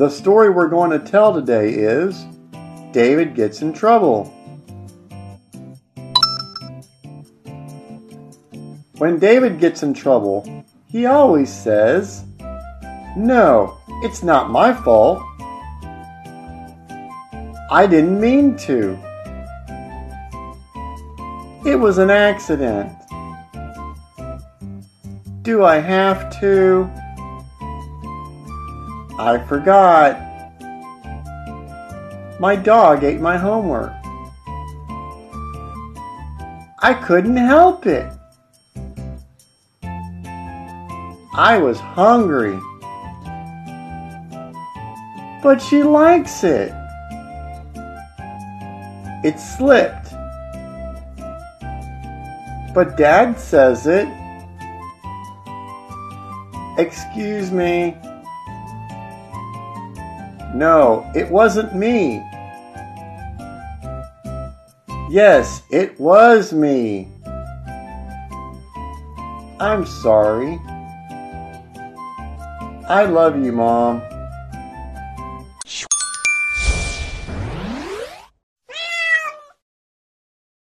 The story we're going to tell today is David Gets in Trouble. When David gets in trouble, he always says, No, it's not my fault. I didn't mean to. It was an accident. Do I have to? I forgot. My dog ate my homework. I couldn't help it. I was hungry. But she likes it. It slipped. But Dad says it. Excuse me. No, it wasn't me. Yes, it was me. I'm sorry. I love you, Mom.